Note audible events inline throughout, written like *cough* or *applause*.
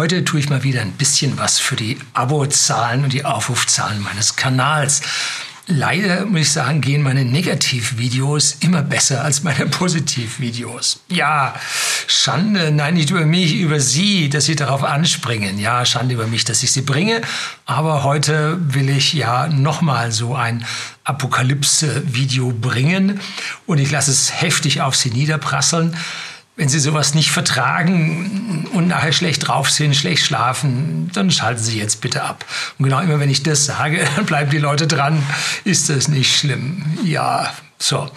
Heute tue ich mal wieder ein bisschen was für die Abozahlen und die Aufrufzahlen meines Kanals. Leider muss ich sagen, gehen meine Negativvideos immer besser als meine *laughs* Positivvideos. Ja, Schande, nein, nicht über mich, über Sie, dass Sie darauf anspringen. Ja, Schande über mich, dass ich Sie bringe. Aber heute will ich ja nochmal so ein Apokalypse-Video bringen und ich lasse es heftig auf Sie niederprasseln wenn Sie sowas nicht vertragen und nachher schlecht drauf sind, schlecht schlafen, dann schalten Sie jetzt bitte ab. Und genau immer, wenn ich das sage, *laughs* dann bleiben die Leute dran. Ist das nicht schlimm? Ja, so.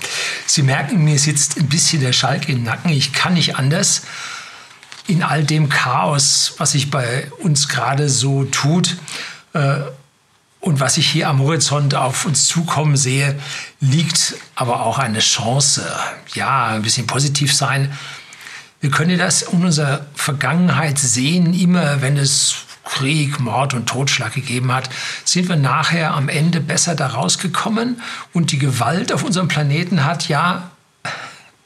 Sie merken, mir sitzt ein bisschen der Schalk im Nacken. Ich kann nicht anders. In all dem Chaos, was sich bei uns gerade so tut, äh, und was ich hier am Horizont auf uns zukommen sehe, liegt aber auch eine Chance. Ja, ein bisschen positiv sein wir können das in unserer Vergangenheit sehen, immer wenn es Krieg, Mord und Totschlag gegeben hat, sind wir nachher am Ende besser da rausgekommen und die Gewalt auf unserem Planeten hat ja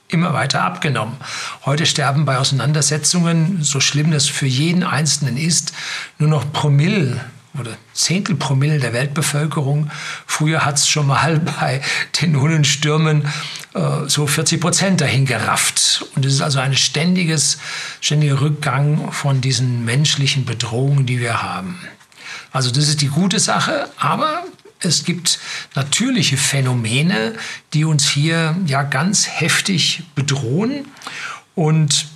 immer weiter abgenommen. Heute sterben bei Auseinandersetzungen, so schlimm das für jeden Einzelnen ist, nur noch Promille oder Zehntelpromille der Weltbevölkerung. Früher hat es schon mal *laughs* bei den Hundenstürmen äh, so 40 Prozent dahin gerafft. Und es ist also ein ständiges, ständiger Rückgang von diesen menschlichen Bedrohungen, die wir haben. Also das ist die gute Sache, aber es gibt natürliche Phänomene, die uns hier ja ganz heftig bedrohen und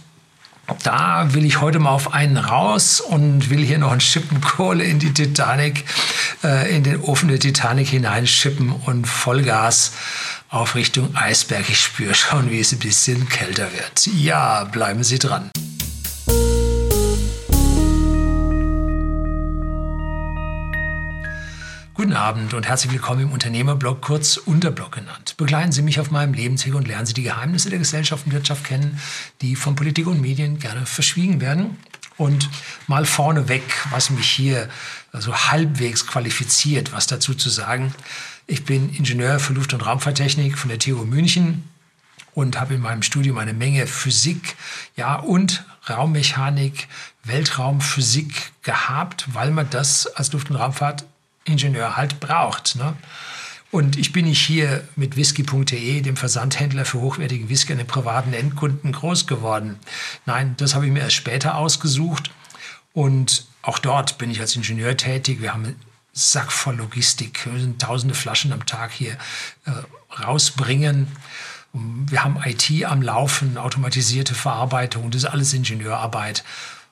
da will ich heute mal auf einen raus und will hier noch ein Schippen Kohle in die Titanic, äh, in den Ofen der Titanic hineinschippen und Vollgas auf Richtung Eisberg. Ich spüre schon, wie es ein bisschen kälter wird. Ja, bleiben Sie dran. Guten Abend und herzlich willkommen im Unternehmerblog, kurz Unterblog genannt. Begleiten Sie mich auf meinem Lebensweg und lernen Sie die Geheimnisse der Gesellschaft und Wirtschaft kennen, die von Politik und Medien gerne verschwiegen werden. Und mal vorneweg, was mich hier so halbwegs qualifiziert, was dazu zu sagen. Ich bin Ingenieur für Luft- und Raumfahrttechnik von der TU München und habe in meinem Studium eine Menge Physik ja, und Raummechanik, Weltraumphysik gehabt, weil man das als Luft- und Raumfahrt Ingenieur halt braucht. Ne? Und ich bin nicht hier mit whisky.de, dem Versandhändler für hochwertigen Whisky an den privaten Endkunden, groß geworden. Nein, das habe ich mir erst später ausgesucht. Und auch dort bin ich als Ingenieur tätig. Wir haben einen Sack voll Logistik. Wir müssen tausende Flaschen am Tag hier äh, rausbringen. Wir haben IT am Laufen, automatisierte Verarbeitung. Das ist alles Ingenieurarbeit.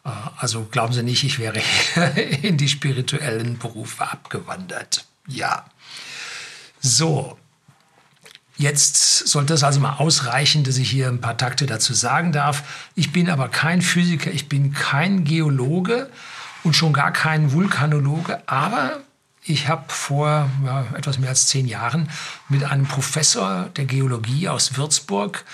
Äh, also glauben Sie nicht, ich wäre *laughs* in die spirituellen Berufe abgewandert. Ja. So. Jetzt sollte es also mal ausreichen, dass ich hier ein paar Takte dazu sagen darf. Ich bin aber kein Physiker, ich bin kein Geologe und schon gar kein Vulkanologe, aber ich habe vor ja, etwas mehr als zehn Jahren mit einem Professor der Geologie aus Würzburg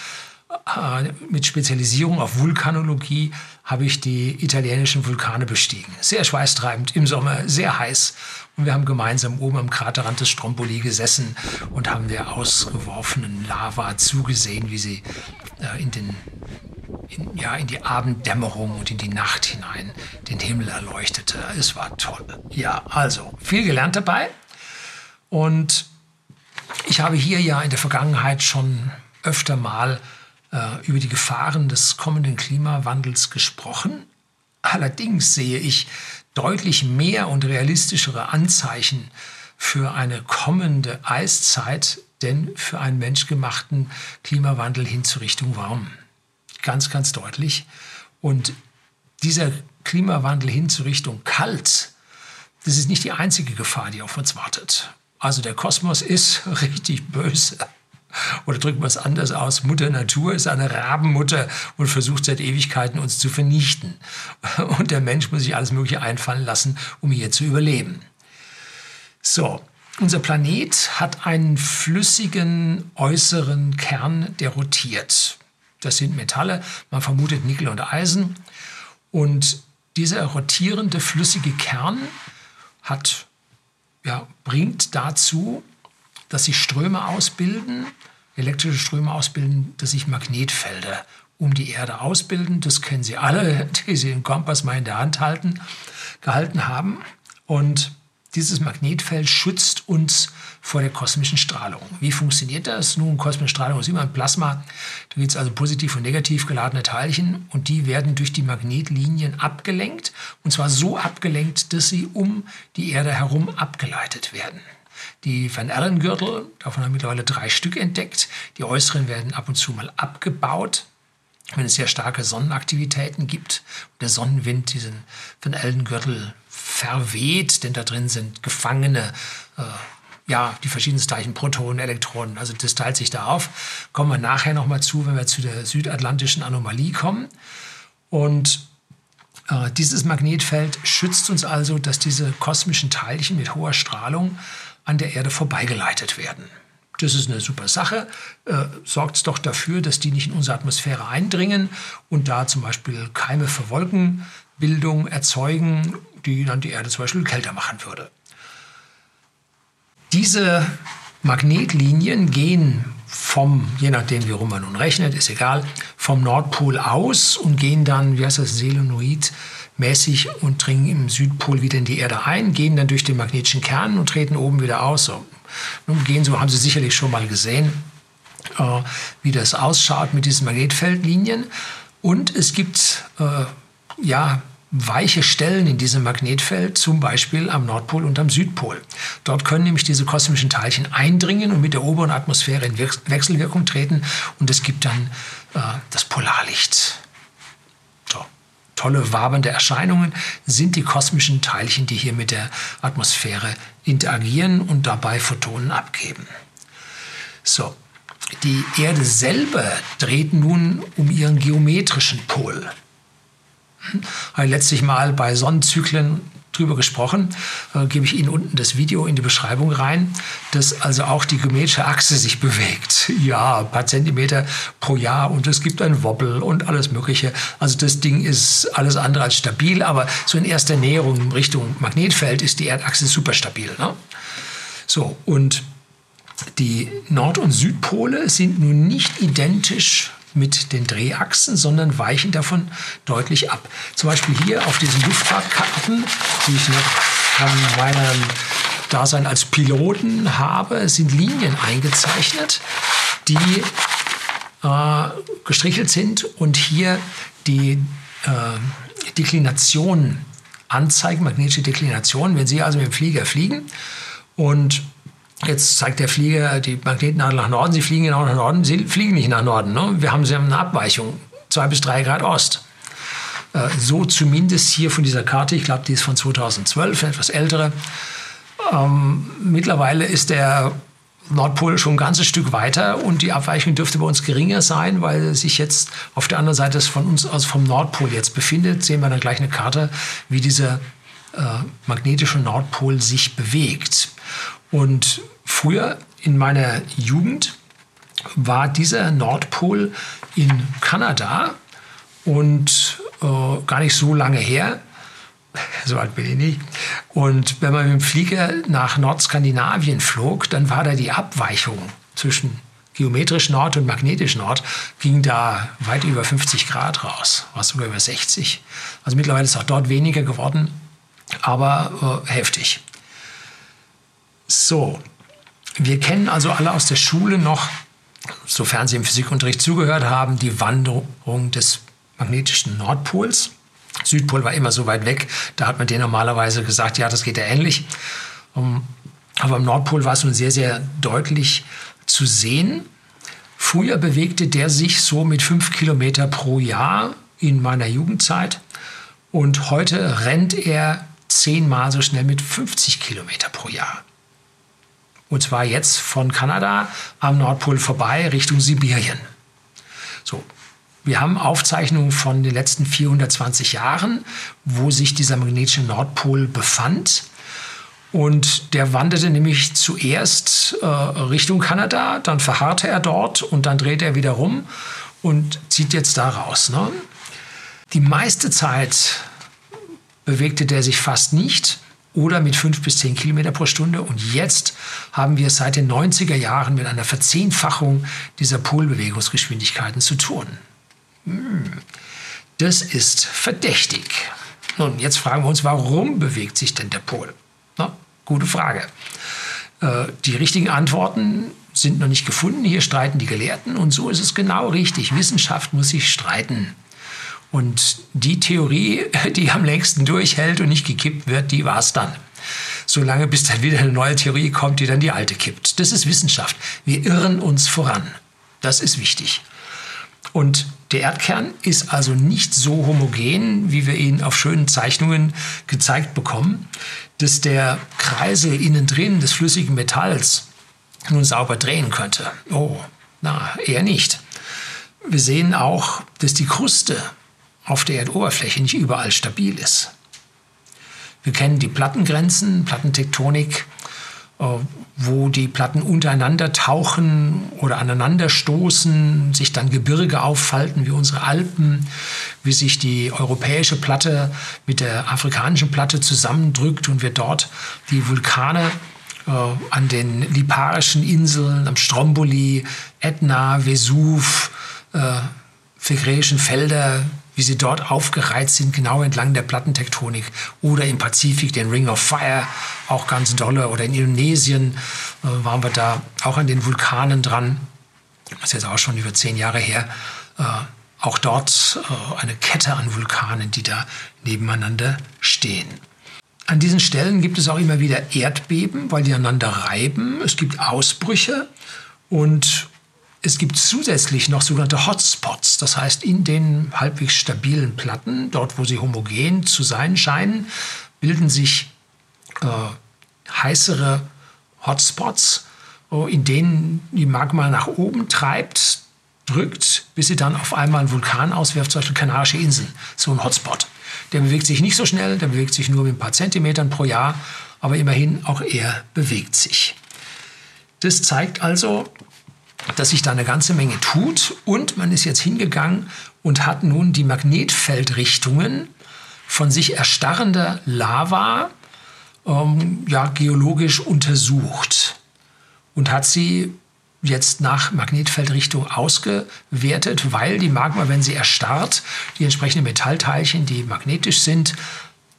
mit Spezialisierung auf Vulkanologie habe ich die italienischen Vulkane bestiegen. Sehr schweißtreibend, im Sommer sehr heiß. Und wir haben gemeinsam oben am Kraterrand des Stromboli gesessen und haben der ausgeworfenen Lava zugesehen, wie sie äh, in, den, in, ja, in die Abenddämmerung und in die Nacht hinein den Himmel erleuchtete. Es war toll. Ja, also viel gelernt dabei. Und ich habe hier ja in der Vergangenheit schon öfter mal äh, über die Gefahren des kommenden Klimawandels gesprochen. Allerdings sehe ich deutlich mehr und realistischere Anzeichen für eine kommende Eiszeit, denn für einen menschgemachten Klimawandel hin zur Richtung warm. Ganz, ganz deutlich. Und dieser Klimawandel hin zur Richtung kalt, das ist nicht die einzige Gefahr, die auf uns wartet. Also der Kosmos ist *laughs* richtig böse. Oder drücken wir es anders aus, Mutter Natur ist eine Rabenmutter und versucht seit Ewigkeiten uns zu vernichten. *laughs* Und der Mensch muss sich alles Mögliche einfallen lassen, um hier zu überleben. So, unser Planet hat einen flüssigen äußeren Kern, der rotiert. Das sind Metalle, man vermutet Nickel und Eisen. Und dieser rotierende flüssige Kern hat, ja, bringt dazu, dass sich Ströme ausbilden, elektrische Ströme ausbilden, dass sich Magnetfelder um die Erde ausbilden. Das kennen Sie alle, *laughs* die Sie den Kompass mal in der Hand halten, gehalten haben. Und dieses Magnetfeld schützt uns vor der kosmischen Strahlung. Wie funktioniert das? Nun, kosmische Strahlung ist immer ein Plasma. Da gibt es also positiv und negativ geladene Teilchen und die werden durch die Magnetlinien abgelenkt. Und zwar so abgelenkt, dass sie um die Erde herum abgeleitet werden. Die Van Allen-Gürtel, davon haben wir mittlerweile drei Stück entdeckt. Die äußeren werden ab und zu mal abgebaut, wenn es sehr starke Sonnenaktivitäten gibt. Der Sonnenwind diesen Van Allen-Gürtel verweht, denn da drin sind gefangene, äh, ja, die verschiedenen Zeichen Protonen, Elektronen. Also das teilt sich da auf. Kommen wir nachher nochmal zu, wenn wir zu der südatlantischen Anomalie kommen. Und äh, dieses Magnetfeld schützt uns also, dass diese kosmischen Teilchen mit hoher Strahlung an der Erde vorbeigeleitet werden. Das ist eine super Sache. Äh, sorgt doch dafür, dass die nicht in unsere Atmosphäre eindringen und da zum Beispiel Keime für Wolkenbildung erzeugen die dann die Erde zum Beispiel kälter machen würde. Diese Magnetlinien gehen vom, je nachdem wie rum man nun rechnet, ist egal, vom Nordpol aus und gehen dann, wie heißt das, Selenoid mäßig und dringen im Südpol wieder in die Erde ein, gehen dann durch den magnetischen Kern und treten oben wieder aus. So. Nun gehen so, haben Sie sicherlich schon mal gesehen, äh, wie das ausschaut mit diesen Magnetfeldlinien. Und es gibt äh, ja weiche Stellen in diesem Magnetfeld, zum Beispiel am Nordpol und am Südpol. Dort können nämlich diese kosmischen Teilchen eindringen und mit der oberen Atmosphäre in Wechselwirkung treten und es gibt dann äh, das Polarlicht. Tolle wabernde Erscheinungen sind die kosmischen Teilchen, die hier mit der Atmosphäre interagieren und dabei Photonen abgeben. So, die Erde selber dreht nun um ihren geometrischen Pol ich letztlich mal bei Sonnenzyklen drüber gesprochen, äh, gebe ich Ihnen unten das Video in die Beschreibung rein, dass also auch die geometrische Achse sich bewegt. *laughs* Ja, ein paar Zentimeter pro Jahr und es gibt ein Wobbel und alles Mögliche. Also das Ding ist alles andere als stabil, aber so in erster Näherung Richtung Magnetfeld ist die Erdachse super stabil. Ne? So, und die Nord- und Südpole sind nun nicht identisch mit den Drehachsen, sondern weichen davon deutlich ab. Zum Beispiel hier auf diesen Luftfahrtkarten, die ich noch von meinem Dasein als Piloten habe, sind Linien eingezeichnet, die äh, gestrichelt sind und hier die äh, Deklination anzeigen, magnetische Deklination. Wenn Sie also mit dem Flieger fliegen und Jetzt zeigt der Flieger die Magnetnadel nach Norden, sie fliegen genau nach Norden, sie fliegen nicht nach Norden. Ne? Wir haben sie eine Abweichung, zwei bis drei Grad Ost. Äh, so zumindest hier von dieser Karte, ich glaube, die ist von 2012, etwas ältere. Ähm, mittlerweile ist der Nordpol schon ein ganzes Stück weiter und die Abweichung dürfte bei uns geringer sein, weil sich jetzt auf der anderen Seite von uns aus vom Nordpol jetzt befindet. Sehen wir dann gleich eine Karte, wie dieser äh, magnetische Nordpol sich bewegt. Und früher in meiner Jugend war dieser Nordpol in Kanada und äh, gar nicht so lange her. *laughs* So alt bin ich nicht. Und wenn man mit dem Flieger nach Nordskandinavien flog, dann war da die Abweichung zwischen geometrisch Nord und magnetisch Nord, ging da weit über 50 Grad raus, war sogar über 60. Also mittlerweile ist auch dort weniger geworden, aber äh, heftig. So, wir kennen also alle aus der Schule noch, sofern Sie im Physikunterricht zugehört haben, die Wanderung des magnetischen Nordpols. Südpol war immer so weit weg, da hat man den normalerweise gesagt, ja, das geht ja ähnlich. Ähm, aber am Nordpol war es nun sehr, sehr deutlich zu sehen. Früher bewegte der sich so mit fünf Kilometer pro Jahr in meiner Jugendzeit und heute rennt er zehnmal so schnell mit 50 Kilometer pro Jahr. Und zwar jetzt von Kanada am Nordpol vorbei Richtung Sibirien. So, wir haben Aufzeichnungen von den letzten 420 Jahren, wo sich dieser magnetische Nordpol befand. Und der wanderte nämlich zuerst äh, Richtung Kanada, dann verharrte er dort und dann dreht er wieder rum und zieht jetzt da raus. Ne? Die meiste Zeit bewegte der sich fast nicht oder mit 5 bis 10 Kilometer pro Stunde. Und jetzt haben wir seit den 90er Jahren mit einer Verzehnfachung dieser Polbewegungsgeschwindigkeiten zu tun. Hm, das ist verdächtig. Nun, jetzt fragen wir uns, warum bewegt sich denn der Pol? Na, gute Frage. Äh, die richtigen Antworten sind noch nicht gefunden. Hier streiten die Gelehrten und so ist es genau richtig. Wissenschaft muss sich streiten. Und die Theorie, die am längsten durchhält und nicht gekippt wird, die war es dann. Solange bis dann wieder eine neue Theorie kommt, die dann die alte kippt. Das ist Wissenschaft. Wir irren uns voran. Das ist wichtig. Und der Erdkern ist also nicht so homogen, wie wir ihn auf schönen Zeichnungen gezeigt bekommen, dass der Kreisel innen drin des flüssigen Metalls nun sauber drehen könnte. Oh, na, eher nicht. Wir sehen auch, dass die Kruste auf der Erdoberfläche nicht überall stabil ist. Wir kennen die Plattengrenzen, Plattentektonik, äh, wo die Platten untereinander tauchen oder aneinander stoßen, sich dann Gebirge auffalten wie unsere Alpen, wie sich die europäische Platte mit der afrikanischen Platte zusammendrückt und wir dort die Vulkane äh, an den Liparischen Inseln, am Stromboli, Ätna, Vesuv, äh, Phegräischen Felder, wie sie dort aufgereizt sind, genau entlang der Plattentektonik. Oder im Pazifik den Ring of Fire, auch ganz dolle. Oder in Indonesien äh, waren wir da auch an den Vulkanen dran. Das ist jetzt auch schon über zehn Jahre her. Äh, auch dort äh, eine Kette an Vulkanen, die da nebeneinander stehen. An diesen Stellen gibt es auch immer wieder Erdbeben, weil die einander reiben. Es gibt Ausbrüche und es gibt zusätzlich noch sogenannte Hotspots, das heißt in den halbwegs stabilen Platten, dort wo sie homogen zu sein scheinen, bilden sich äh, heißere Hotspots, in denen die Magma nach oben treibt, drückt, bis sie dann auf einmal einen Vulkan auswirft, zum Beispiel Kanarische Inseln, so ein Hotspot. Der bewegt sich nicht so schnell, der bewegt sich nur mit ein paar Zentimetern pro Jahr, aber immerhin auch er bewegt sich. Das zeigt also, dass sich da eine ganze Menge tut und man ist jetzt hingegangen und hat nun die Magnetfeldrichtungen von sich erstarrender Lava ähm, ja, geologisch untersucht und hat sie jetzt nach Magnetfeldrichtung ausgewertet, weil die Magma, wenn sie erstarrt, die entsprechenden Metallteilchen, die magnetisch sind,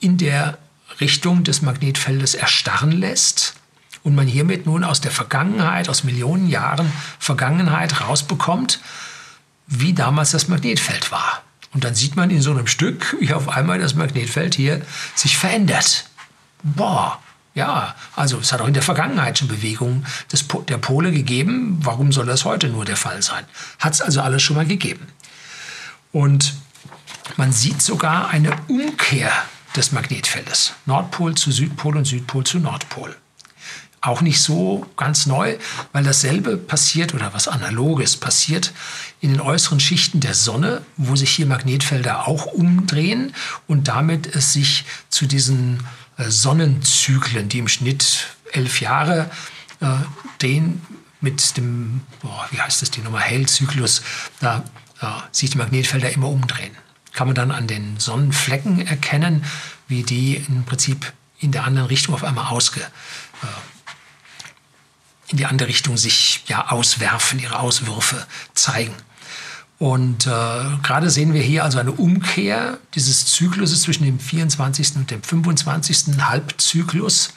in der Richtung des Magnetfeldes erstarren lässt und man hiermit nun aus der Vergangenheit, aus Millionen Jahren Vergangenheit rausbekommt, wie damals das Magnetfeld war. Und dann sieht man in so einem Stück, wie auf einmal das Magnetfeld hier sich verändert. Boah, ja, also es hat auch in der Vergangenheit schon Bewegungen des, der Pole gegeben. Warum soll das heute nur der Fall sein? Hat es also alles schon mal gegeben. Und man sieht sogar eine Umkehr des Magnetfeldes. Nordpol zu Südpol und Südpol zu Nordpol auch nicht so ganz neu, weil dasselbe passiert oder was Analoges passiert in den äußeren Schichten der Sonne, wo sich hier Magnetfelder auch umdrehen und damit es sich zu diesen äh, Sonnenzyklen, die im Schnitt elf Jahre äh, den mit dem, oh, wie heißt das, die Nummer Hale-Zyklus, da äh, sich die Magnetfelder immer umdrehen. Kann man dann an den Sonnenflecken erkennen, wie die im Prinzip in der anderen Richtung auf einmal ausge, äh, in die andere Richtung sich ja auswerfen, ihre Auswürfe zeigen. Und äh, gerade sehen wir hier also eine Umkehr dieses Zykluses zwischen dem 24. und dem 25. Halbzyklus.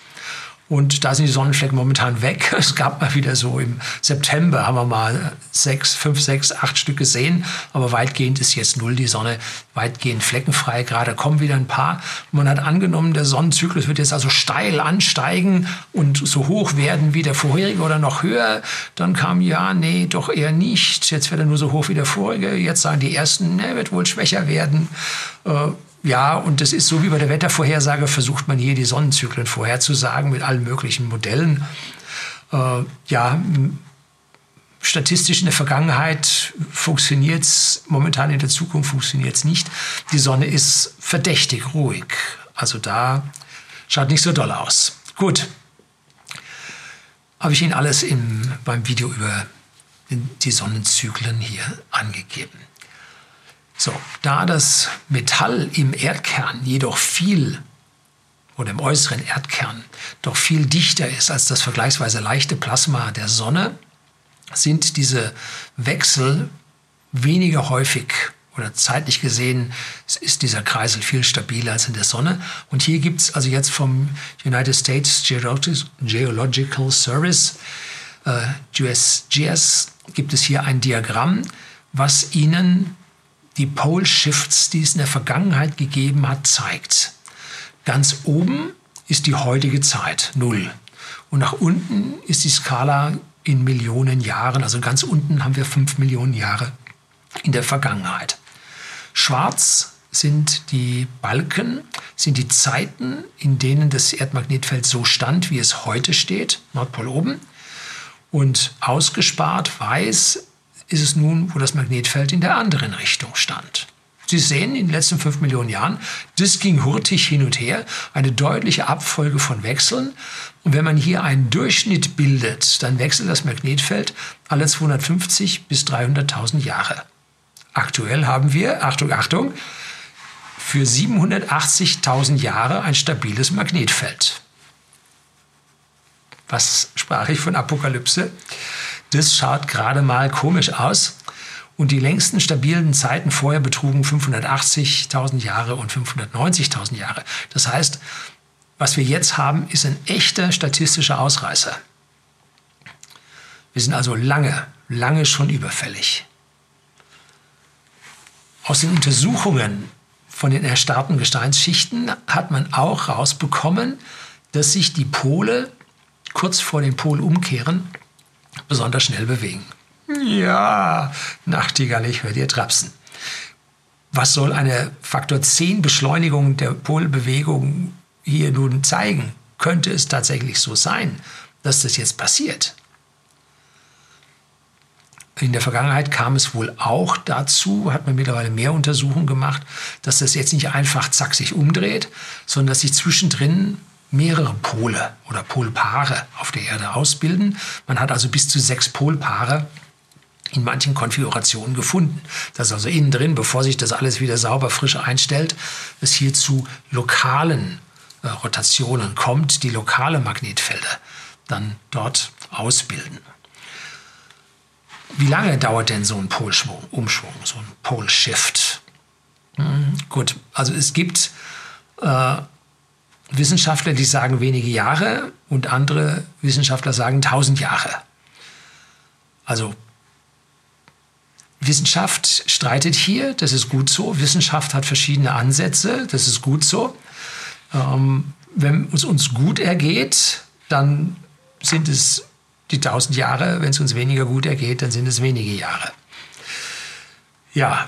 Und da sind die Sonnenflecken momentan weg. *laughs* Es gab mal wieder so im September, haben wir mal sechs, fünf, sechs, acht Stück gesehen. Aber weitgehend ist jetzt null die Sonne, weitgehend fleckenfrei. Gerade kommen wieder ein paar. Man hat angenommen, der Sonnenzyklus wird jetzt also steil ansteigen und so hoch werden wie der vorherige oder noch höher. Dann kam, ja, nee, doch eher nicht. Jetzt wird er nur so hoch wie der vorige. Jetzt sagen die ersten, ne, wird wohl schwächer werden. Ja, und das ist so wie bei der Wettervorhersage, versucht man hier die Sonnenzyklen vorherzusagen mit allen möglichen Modellen. Äh, ja, statistisch in der Vergangenheit funktioniert es, momentan in der Zukunft funktioniert es nicht. Die Sonne ist verdächtig ruhig. Also da schaut nicht so doll aus. Gut, habe ich Ihnen alles im, beim Video über die Sonnenzyklen hier angegeben. So, da das Metall im Erdkern jedoch viel oder im äußeren Erdkern doch viel dichter ist als das vergleichsweise leichte Plasma der Sonne, sind diese Wechsel weniger häufig oder zeitlich gesehen ist dieser Kreisel viel stabiler als in der Sonne. Und hier gibt es also jetzt vom United States Geological Service, äh, USGS, gibt es hier ein Diagramm, was Ihnen die Pole Shifts, die es in der Vergangenheit gegeben hat, zeigt. Ganz oben ist die heutige Zeit, null. Und nach unten ist die Skala in Millionen Jahren. Also ganz unten haben wir fünf Millionen Jahre in der Vergangenheit. Schwarz sind die Balken, sind die Zeiten, in denen das Erdmagnetfeld so stand, wie es heute steht, Nordpol oben. Und ausgespart weiß ist es nun, wo das Magnetfeld in der anderen Richtung stand. Sie sehen in den letzten fünf Millionen Jahren, das ging hurtig hin und her, eine deutliche Abfolge von Wechseln. Und wenn man hier einen Durchschnitt bildet, dann wechselt das Magnetfeld alle 250 bis 300.000 Jahre. Aktuell haben wir, Achtung, Achtung, für 780.000 Jahre ein stabiles Magnetfeld. Was sprach ich von Apokalypse? Das schaut gerade mal komisch aus. Und die längsten stabilen Zeiten vorher betrugen 580.000 Jahre und 590.000 Jahre. Das heißt, was wir jetzt haben, ist ein echter statistischer Ausreißer. Wir sind also lange, lange schon überfällig. Aus den Untersuchungen von den erstarrten Gesteinsschichten hat man auch rausbekommen, dass sich die Pole kurz vor den Polumkehren besonders schnell bewegen. Ja, Nachtigall, ich höre dir trapsen. Was soll eine Faktor 10 Beschleunigung der Polbewegung hier nun zeigen? Könnte es tatsächlich so sein, dass das jetzt passiert? In der Vergangenheit kam es wohl auch dazu, hat man mittlerweile mehr Untersuchungen gemacht, dass das jetzt nicht einfach zack sich umdreht, sondern dass sich zwischendrin mehrere Pole oder Polpaare auf der Erde ausbilden. Man hat also bis zu sechs Polpaare in manchen Konfigurationen gefunden. Das ist also innen drin, bevor sich das alles wieder sauber frisch einstellt, es hier zu lokalen äh, Rotationen kommt, die lokale Magnetfelder dann dort ausbilden. Wie lange dauert denn so ein Polschwung, Umschwung, so ein Polshift? Hm, gut, also es gibt äh, Wissenschaftler, die sagen wenige Jahre und andere Wissenschaftler sagen tausend Jahre. Also Wissenschaft streitet hier, das ist gut so. Wissenschaft hat verschiedene Ansätze, das ist gut so. Ähm, wenn es uns gut ergeht, dann sind es die tausend Jahre. Wenn es uns weniger gut ergeht, dann sind es wenige Jahre. Ja,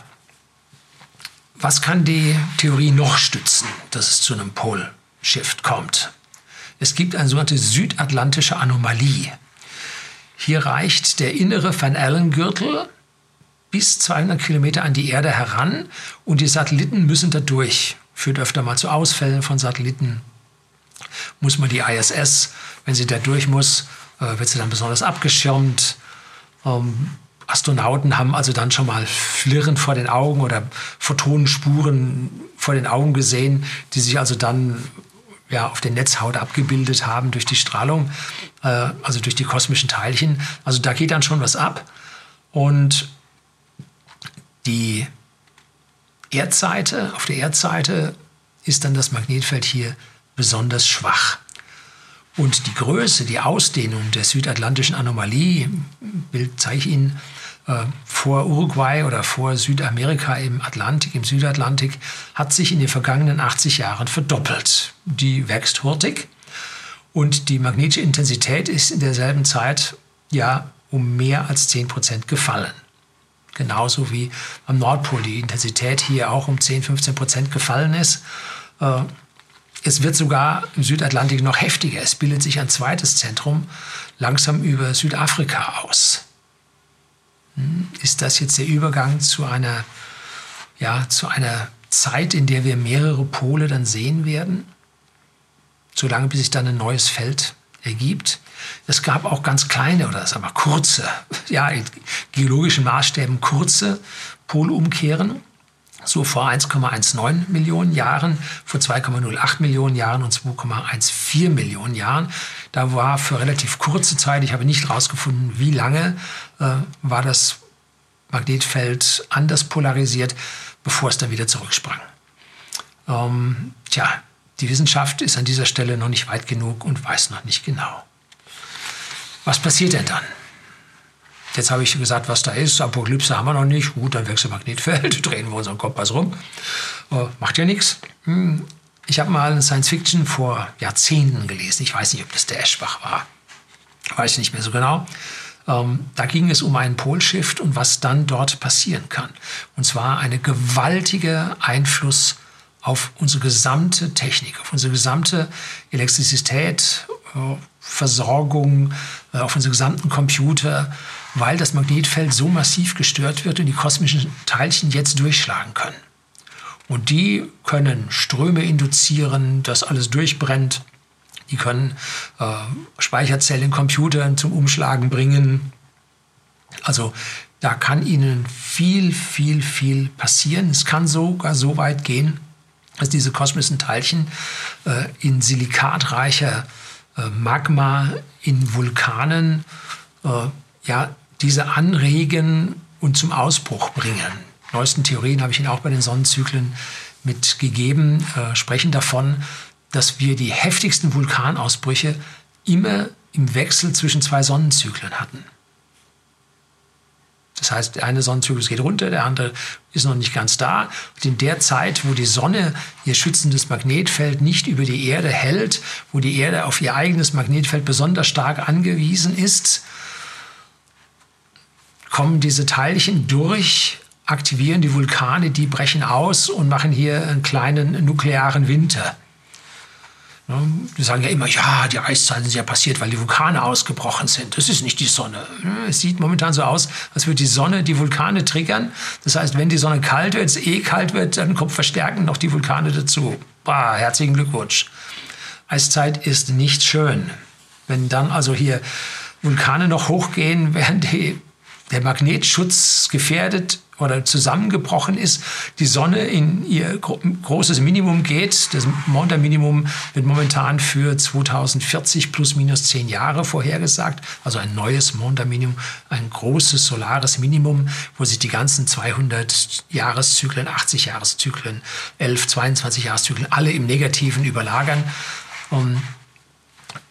was kann die Theorie noch stützen, dass es zu einem Pole-Shift kommt? Es gibt eine sogenannte südatlantische Anomalie. Hier reicht der innere Van Allen-Gürtel bis 200 Kilometer an die Erde heran und die Satelliten müssen da durch. Führt öfter mal zu Ausfällen von Satelliten. Muss man die ISS, wenn sie da durch muss, äh, wird sie dann besonders abgeschirmt. Ähm, Astronauten haben also dann schon mal Flirren vor den Augen oder Photonenspuren vor den Augen gesehen, die sich also dann ja, auf der Netzhaut abgebildet haben durch die Strahlung, äh, also durch die kosmischen Teilchen. Also da geht dann schon was ab. Und die Erdseite, auf der Erdseite ist dann das Magnetfeld hier besonders schwach. Und die Größe, die Ausdehnung der südatlantischen Anomalie, Bild zeige ich Ihnen, vor Uruguay oder vor Südamerika im Atlantik, im Südatlantik, hat sich in den vergangenen 80 Jahren verdoppelt. Die wächst hurtig und die magnetische Intensität ist in derselben Zeit ja um mehr als 10 Prozent gefallen. Genauso wie am Nordpol die Intensität hier auch um 10, 15 Prozent gefallen ist. Äh, es wird sogar im Südatlantik noch heftiger. Es bildet sich ein zweites Zentrum langsam über Südafrika aus. Hm, ist das jetzt der Übergang zu einer, ja, zu einer Zeit, in der wir mehrere Pole dann sehen werden? Solange bis sich dann ein neues Feld ergibt. Es gab auch ganz kleine oder sagen wir kurze, *laughs* ja, in geologischen Maßstäben kurze Polumkehren. So vor 1,19 Millionen Jahren, vor 2,08 Millionen Jahren und 2,14 Millionen Jahren. Da war für relativ kurze Zeit, ich habe nicht herausgefunden, wie lange, äh, war das Magnetfeld anders polarisiert, bevor es dann wieder zurücksprang. Ähm, tja, die Wissenschaft ist an dieser Stelle noch nicht weit genug und weiß noch nicht genau. Was passiert denn dann? Jetzt habe ich gesagt, was da ist. Apokalypse haben wir noch nicht. Gut, dann wechselt Magnetfeld, *laughs* drehen wir unseren Kompass rum. Äh, macht ja nichts. Hm, ich habe mal Science Fiction vor Jahrzehnten gelesen. Ich weiß nicht, ob das der Eschbach war. Weiß ich nicht mehr so genau. Ähm, da ging es um einen Polshift und was dann dort passieren kann. Und zwar eine gewaltige Einfluss auf unsere gesamte Technik, auf unsere gesamte Elektrizität, äh, Versorgung, äh, auf unsere gesamten Computer, weil das Magnetfeld so massiv gestört wird und die kosmischen Teilchen jetzt durchschlagen können. Und die können Ströme induzieren, dass alles durchbrennt. Die können äh, Speicherzellen in Computern zum Umschlagen bringen. Also da kann ihnen viel, viel, viel passieren. Es kann sogar so weit gehen, dass diese kosmischen Teilchen äh, in silikatreicher äh, Magma in Vulkanen äh, ja, diese anregen und zum Ausbruch bringen. Neuesten Theorien habe ich Ihnen auch bei den Sonnenzyklen mitgegeben, äh, sprechen davon, dass wir die heftigsten Vulkanausbrüche immer im Wechsel zwischen zwei Sonnenzyklen hatten. Das heißt, der eine Sonnenzyklus geht runter, der andere ist noch nicht ganz da. Und in der Zeit, wo die Sonne ihr schützendes Magnetfeld nicht über die Erde hält, wo die Erde auf ihr eigenes Magnetfeld besonders stark angewiesen ist, kommen diese Teilchen durch, aktivieren die Vulkane, die brechen aus und machen hier einen kleinen nuklearen Winter. Die sagen ja immer, ja, die Eiszeiten sind ja passiert, weil die Vulkane ausgebrochen sind. Das ist nicht die Sonne. Es sieht momentan so aus, als würde die Sonne die Vulkane triggern. Das heißt, wenn die Sonne kalt wird, es eh kalt wird, dann kommt verstärken noch die Vulkane dazu. Bah, herzlichen Glückwunsch. Eiszeit ist nicht schön. Wenn dann also hier Vulkane noch hochgehen, *laughs* während die, der Magnetschutz gefährdet oder zusammengebrochen ist, die Sonne in ihr großes Minimum geht. Das Monda-Minimum wird momentan für 2040 plus minus zehn Jahre vorhergesagt. Also ein neues Monda-Minimum, ein großes solares Minimum, wo sich die ganzen 200 Jahreszyklen, 80 Jahreszyklen, 11, 22 Jahreszyklen alle im Negativen überlagern. Und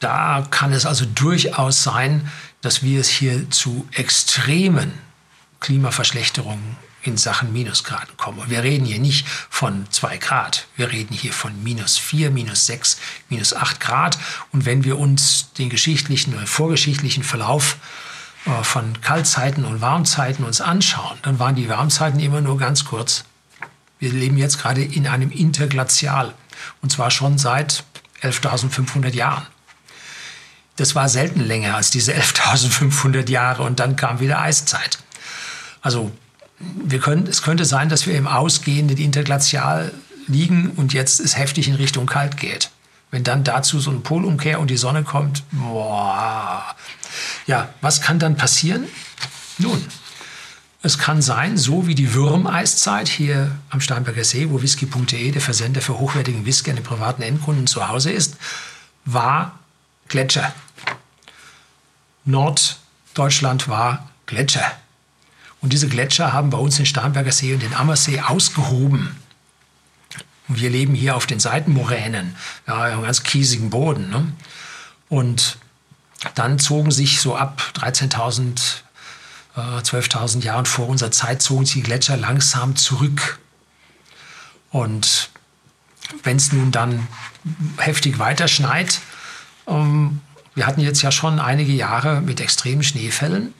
da kann es also durchaus sein, dass wir es hier zu extremen Klimaverschlechterungen in Sachen Minusgraden kommen. Und wir reden hier nicht von zwei Grad, wir reden hier von minus vier, minus sechs, minus acht Grad. Und wenn wir uns den geschichtlichen oder vorgeschichtlichen Verlauf äh, von Kaltzeiten und Warmzeiten uns anschauen, dann waren die Warmzeiten immer nur ganz kurz. Wir leben jetzt gerade in einem Interglazial und zwar schon seit 11.500 Jahren. Das war selten länger als diese *laughs* 11.500 Jahre und dann kam wieder Eiszeit. Also wir können, es könnte sein, dass wir im ausgehenden Interglazial liegen und jetzt es heftig in Richtung kalt geht. Wenn dann dazu so eine Polumkehr und die Sonne kommt, boah. Ja, was kann dann passieren? Nun, es kann sein, so wie die Würmeiszeit hier am Steinberger See, wo whisky.de, der Versender für hochwertigen Whisky an den privaten Endkunden zu Hause ist, war Gletscher. Norddeutschland war Gletscher. Und diese Gletscher haben bei uns den Starnberger See und den Ammersee ausgehoben. Und wir leben hier auf den Seitenmoränen, ja, einem ganz kiesigen Boden. Ne? Und dann zogen sich so ab 13.000, äh, 12.000 Jahren vor unserer Zeit, zogen sich die Gletscher langsam zurück. Und wenn es nun dann heftig weiter schneit, ähm, wir hatten jetzt ja schon einige Jahre mit extremen Schneefällen,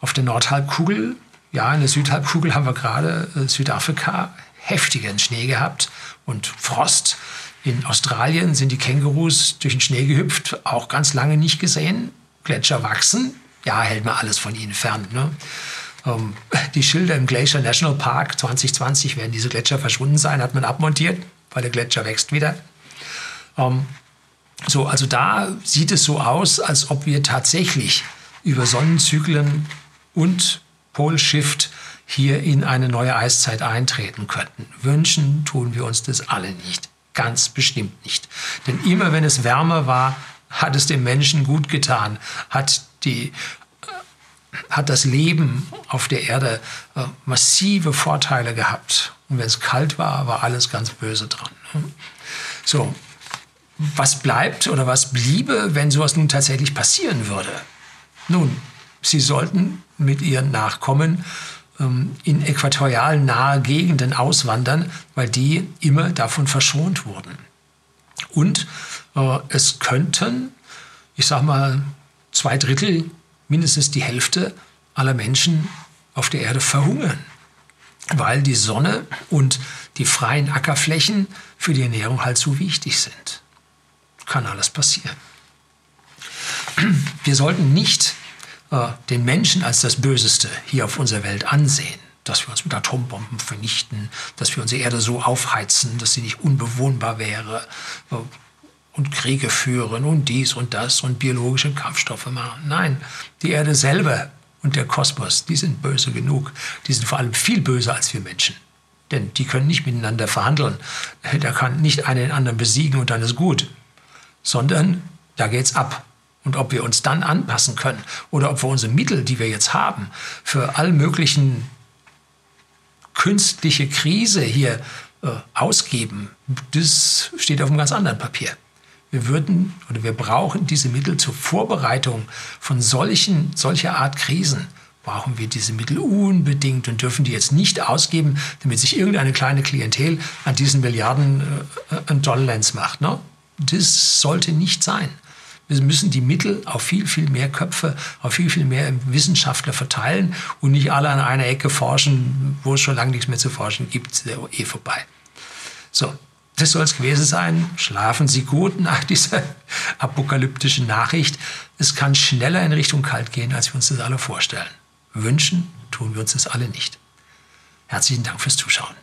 auf der Nordhalbkugel, ja, in der Südhalbkugel haben wir gerade äh, Südafrika heftigen Schnee gehabt und Frost. In Australien sind die Kängurus durch den Schnee gehüpft, auch ganz lange nicht gesehen. Gletscher wachsen, ja, hält man alles von ihnen fern. Ne? Ähm, *laughs* die Schilder im Glacier National Park 2020 werden diese Gletscher verschwunden sein, hat man abmontiert, weil der Gletscher wächst wieder. Ähm, so, also da sieht es so aus, als ob wir tatsächlich über Sonnenzyklen und Polshift hier in eine neue Eiszeit eintreten könnten. Wünschen tun wir uns das alle nicht. Ganz bestimmt nicht. Denn immer wenn es wärmer war, hat es dem Menschen gut getan, hat die hat das Leben auf der Erde äh, massive Vorteile gehabt. Und wenn es kalt war, war alles ganz böse dran. Ne? So, was bleibt oder was bliebe, wenn sowas nun tatsächlich passieren würde? Nun, sie sollten mit ihren Nachkommen ähm, in äquatorial nahe Gegenden auswandern, weil die immer davon verschont wurden. Und äh, es könnten, ich sage mal, zwei Drittel, mindestens die Hälfte aller Menschen auf der Erde verhungern, weil die Sonne und die freien Ackerflächen für die Ernährung halt so wichtig sind. Kann alles passieren. Wir sollten nicht äh, den Menschen als das Böseste hier auf unserer Welt ansehen, dass wir uns mit Atombomben vernichten, dass wir unsere Erde so aufheizen, dass sie nicht unbewohnbar wäre äh, und Kriege führen und dies und das und biologische Kampfstoffe machen. Nein, die Erde selber und der Kosmos, die sind böse genug. Die sind vor allem viel böser als wir Menschen. Denn die können nicht miteinander verhandeln. Da kann nicht einer den anderen besiegen und dann ist gut. Sondern da geht's ab. Und ob wir uns dann anpassen können oder ob wir unsere Mittel, die wir jetzt haben, für all möglichen künstliche Krise hier äh, ausgeben, das steht auf einem ganz anderen Papier. Wir würden oder wir brauchen diese Mittel zur Vorbereitung von solchen, solcher Art Krisen. Brauchen wir diese Mittel unbedingt und dürfen die jetzt nicht ausgeben, damit sich irgendeine kleine Klientel an diesen Milliarden äh, ein Dollars macht. Ne? Das sollte nicht sein. Wir müssen die Mittel auf viel, viel mehr Köpfe, auf viel, viel mehr Wissenschaftler verteilen und nicht alle an einer Ecke forschen, wo es schon lange nichts mehr zu forschen gibt, ist eh vorbei. So, das soll es gewesen sein. Schlafen Sie gut nach dieser *laughs* apokalyptischen Nachricht. Es kann schneller in Richtung kalt gehen, als wir uns das alle vorstellen. Wünschen tun wir uns das alle nicht. Herzlichen Dank fürs Zuschauen.